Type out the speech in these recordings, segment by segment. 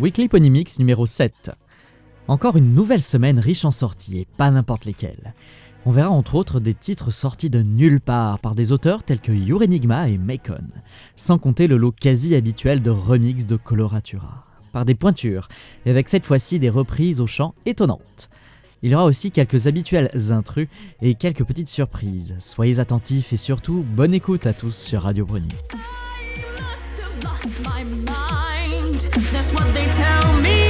Weekly Ponymix numéro 7. Encore une nouvelle semaine riche en sorties et pas n'importe lesquelles. On verra entre autres des titres sortis de nulle part par des auteurs tels que Yurenigma et Macon, sans compter le lot quasi habituel de remix de coloratura, par des pointures, et avec cette fois-ci des reprises au chant étonnantes. Il y aura aussi quelques habituels intrus et quelques petites surprises. Soyez attentifs et surtout, bonne écoute à tous sur Radio Bruni. That's what they tell me.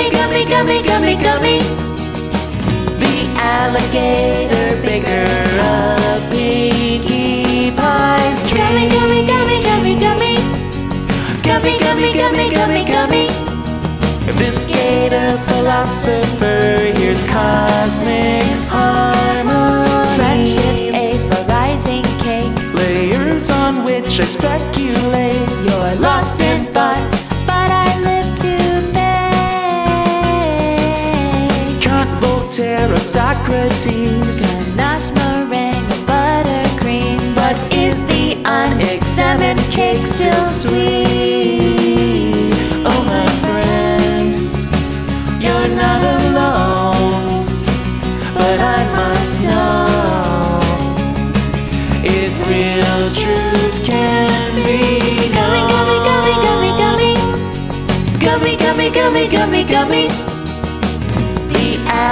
Gummy, gummy, gummy, gummy, gummy. The alligator baker of Pinkie Pie's gummy, gummy, gummy, gummy, gummy. Gummy, gummy, gummy, gummy, gummy. This gator philosopher here's cosmic harmony. Friendships the rising cake. Layers on which I speculate. You're lost in thought, Socrates. Ganache, meringue, and buttercream. But is the unexamined cake still sweet? Oh, my friend, you're not alone. But I must know if real truth can be known. Gummy, gummy, gummy, gummy, gummy. Gummy, gummy, gummy, gummy, gummy.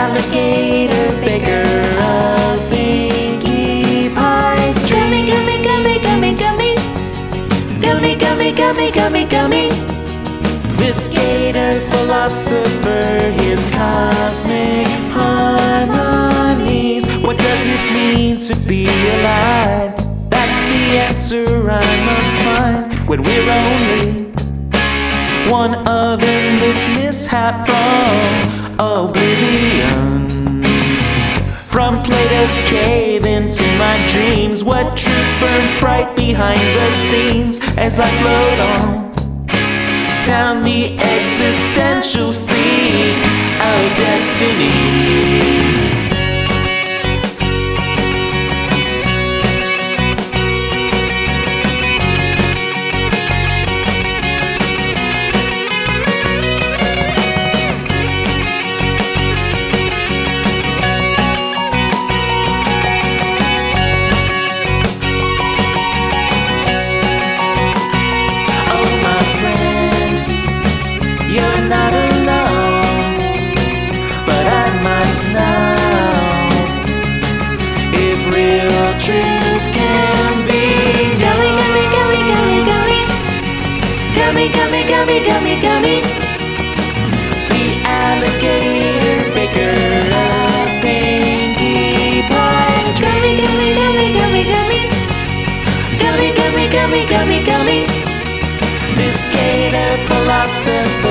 Alligator baker of Pinkie Pie's dream. gummy, gummy, gummy, gummy. Gummy, gummy, gummy, gummy, gummy. This gator philosopher hears cosmic harmonies. What does it mean to be alive? That's the answer I must find when we're only one oven lit mishap from oblivion. From Plato's cave into my dreams, what truth burns bright behind the scenes as I float on down the existential sea of destiny. Gummy, gummy. The alligator baker of Pinkie Pie's Gummy, gummy, gummy, gummy, gummy. Gummy, gummy, gummy, gummy, gummy. This gator philosopher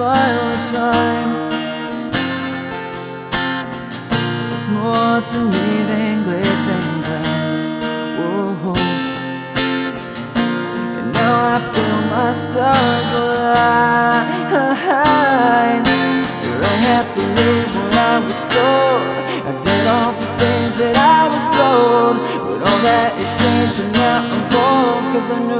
final time. It's more to me than glitz and glam. Whoa. And now I feel my stars align. Where I had to live when I was sold. I did all the things that I was told. But all that is changed and now I'm bold. Cause I knew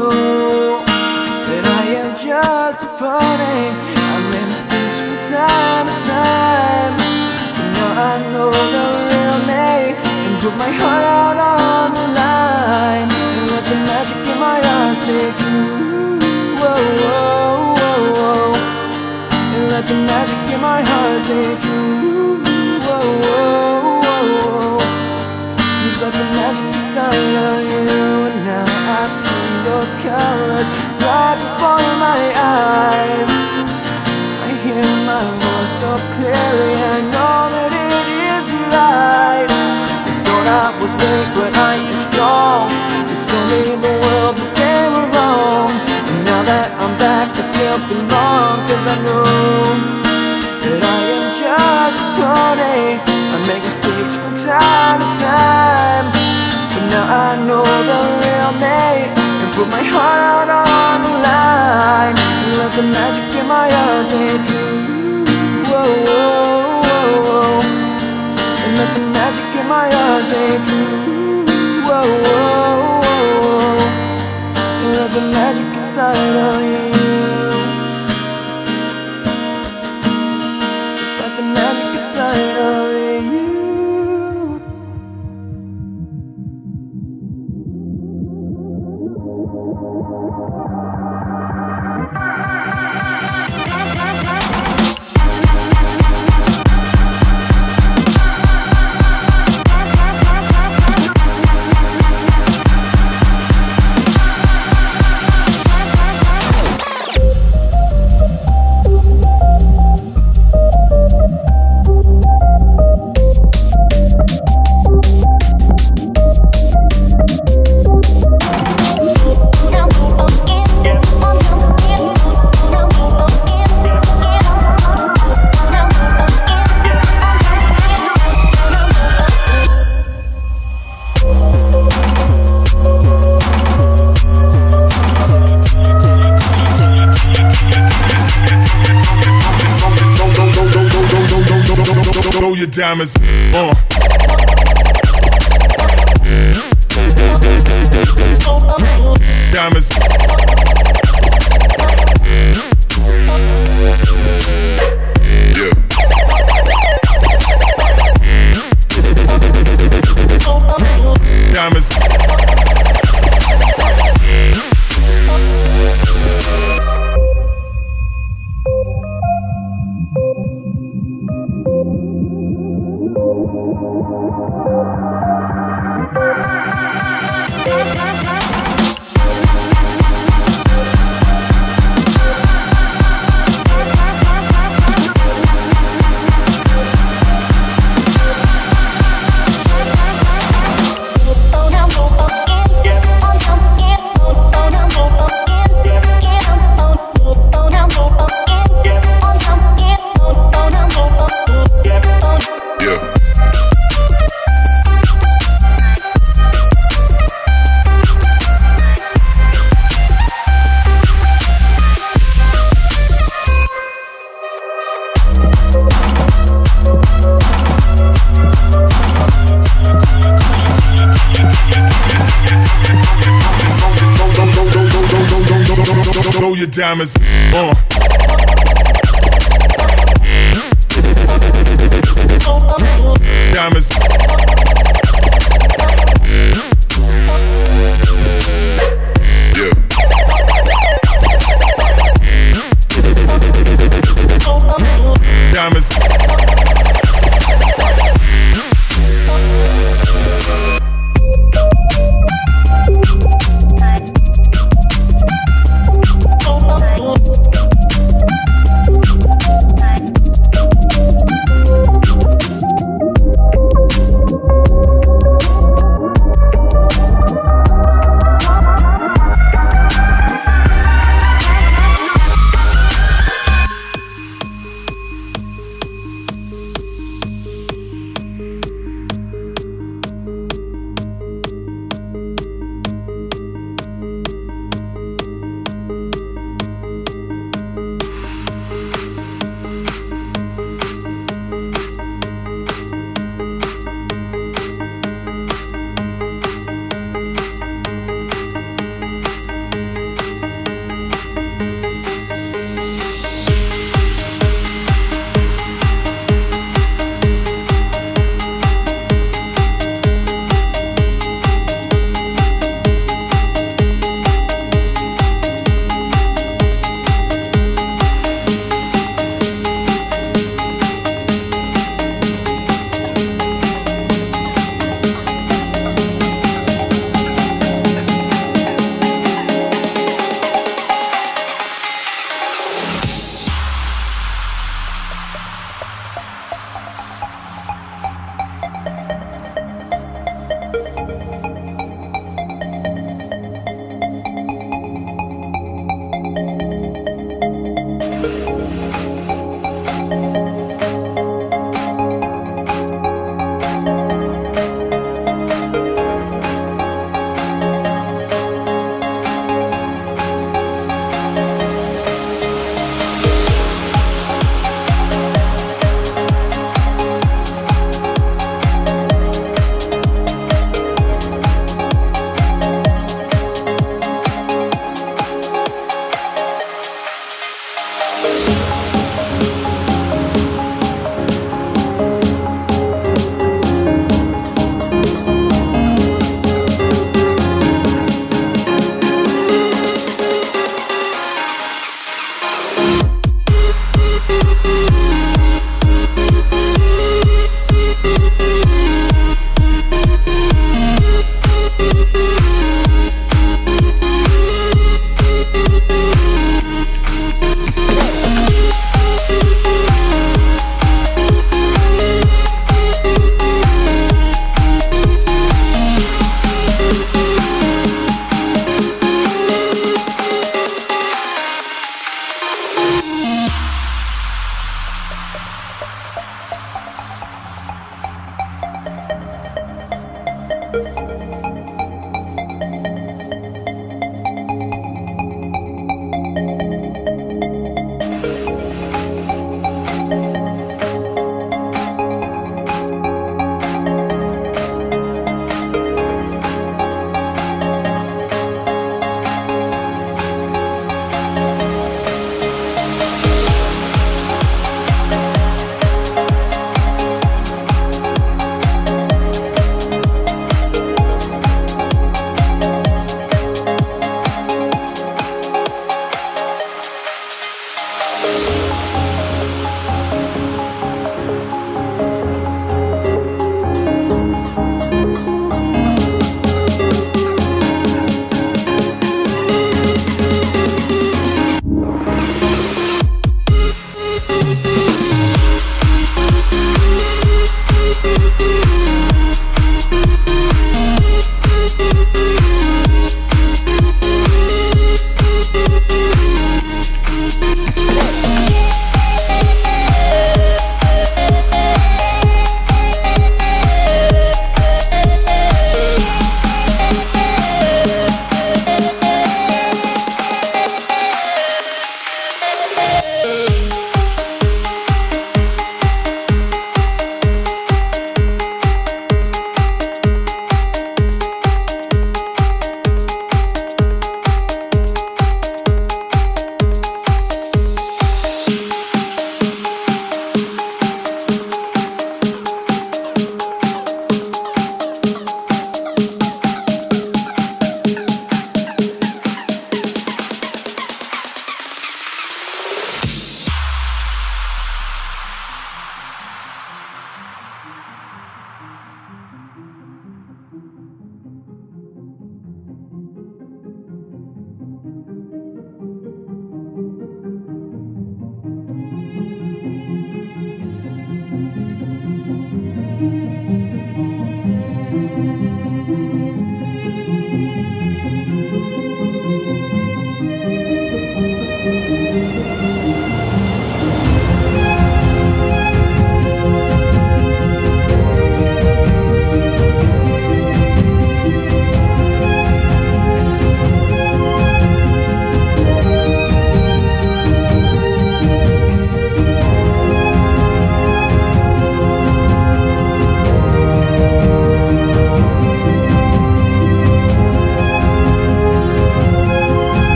put my heart out on the line. And let the magic in my eyes stay true. Whoa, whoa, whoa, whoa. And let the magic in my heart stay true. Whoa, whoa, whoa, whoa. It's like the magic inside of you And now I see those colors Cause I know that I am just a pony. I make mistakes from time to time, but now I know the real me and put my heart out on the line and let the magic in my eyes stay true. Whoa, whoa, whoa, and let the magic in my eyes true. Whoa, whoa, whoa, whoa. and let the magic inside of you.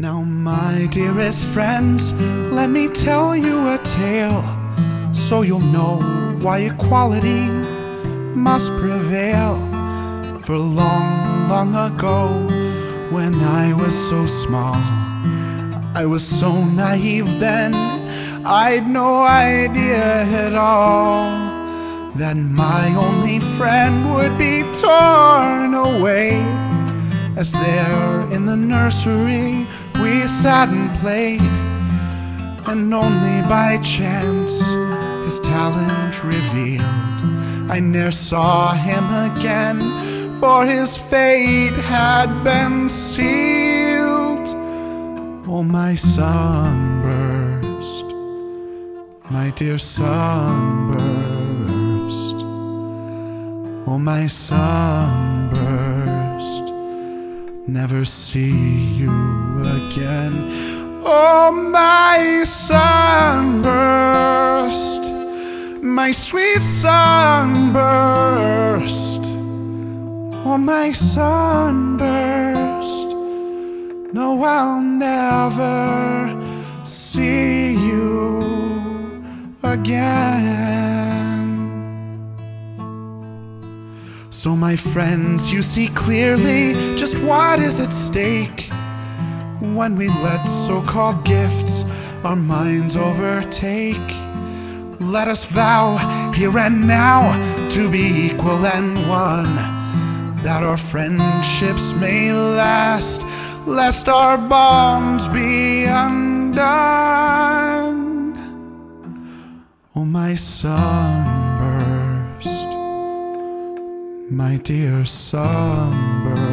Now, my dearest friends, let me tell you a tale so you'll know why equality must prevail. For long, long ago, when I was so small, I was so naive then, I'd no idea at all that my only friend would be torn away. As there in the nursery we sat and played, and only by chance his talent revealed. I ne'er saw him again, for his fate had been sealed. Oh, my sunburst, my dear sunburst, oh, my sunburst never see you again. Oh, my sunburst, my sweet sunburst. Oh, my sunburst. No, I'll never see you again. So, my friends, you see clearly just what is at stake when we let so called gifts our minds overtake. Let us vow here and now to be equal and one, that our friendships may last, lest our bonds be undone. Oh, my sunburst my dear sunburst.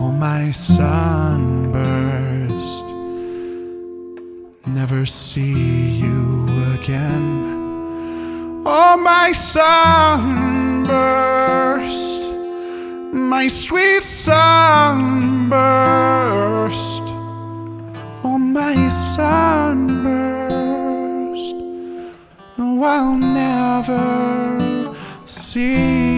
Oh, my sunburst. Never see you again. Oh, my sunburst. My sweet sunburst. Oh, my sunburst. No, I'll never see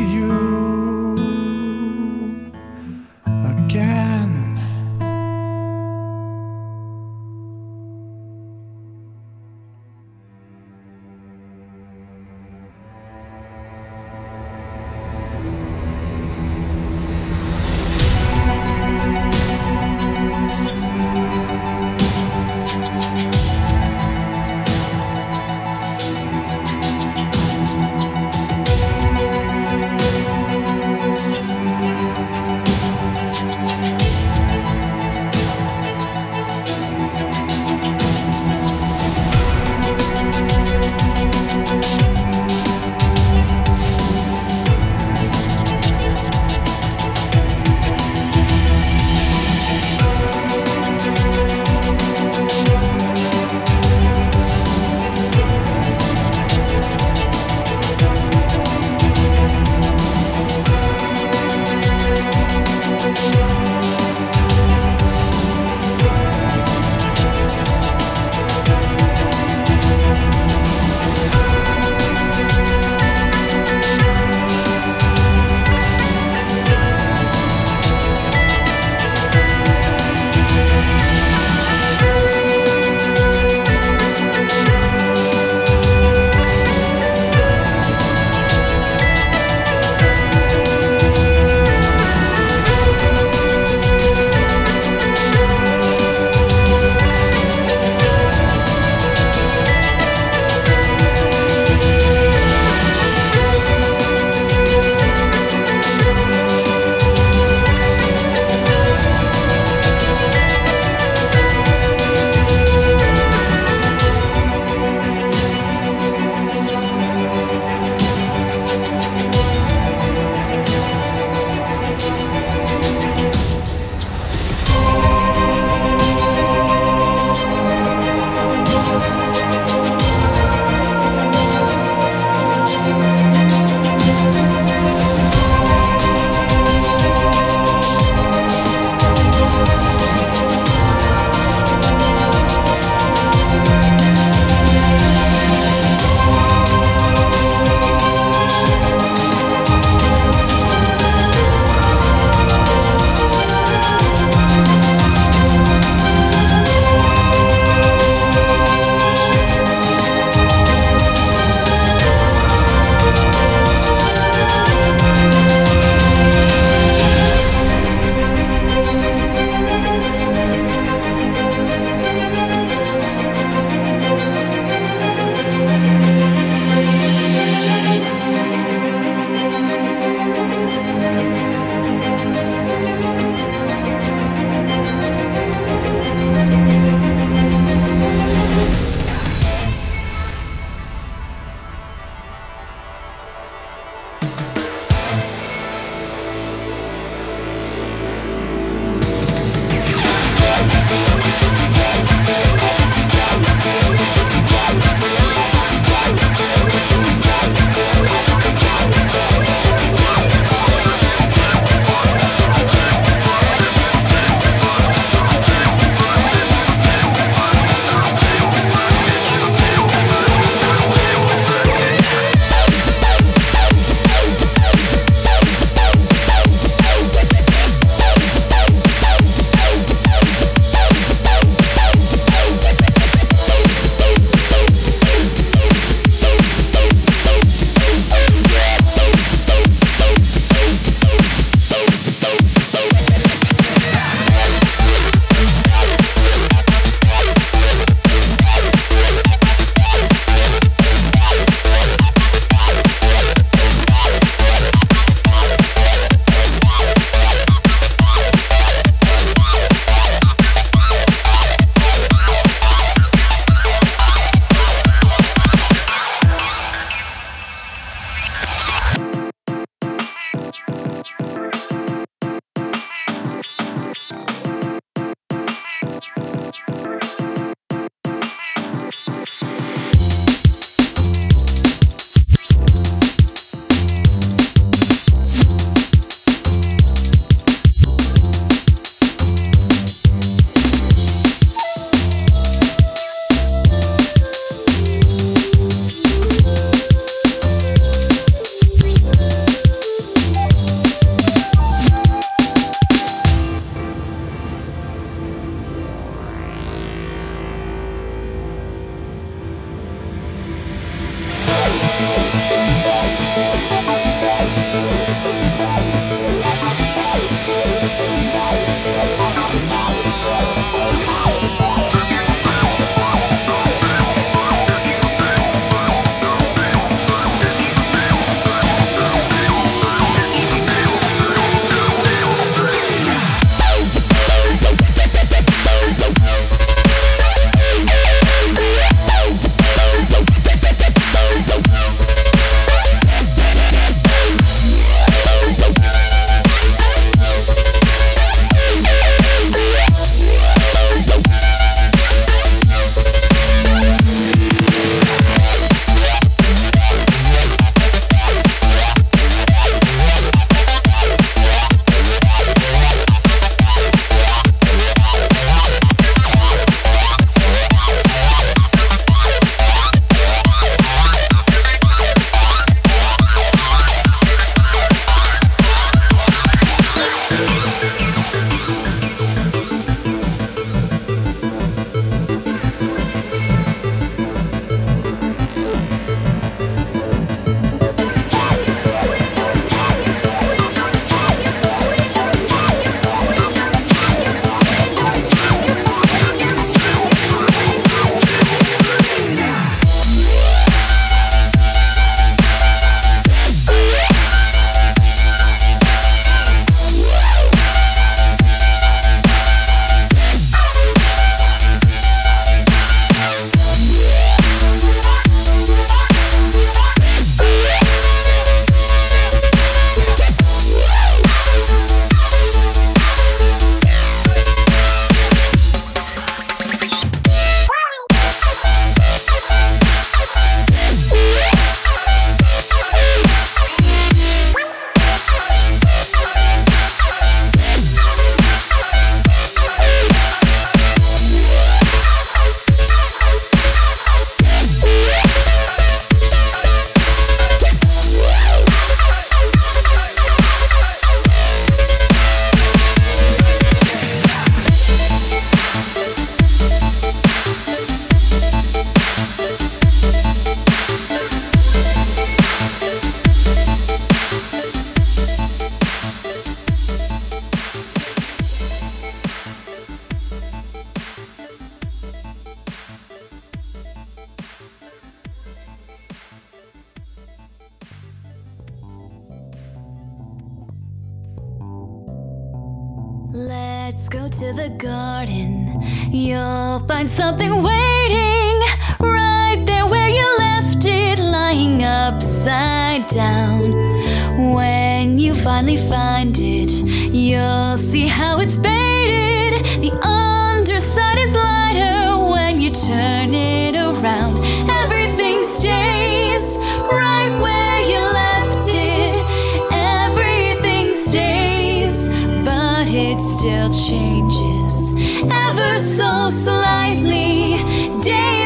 changes ever so slightly, daily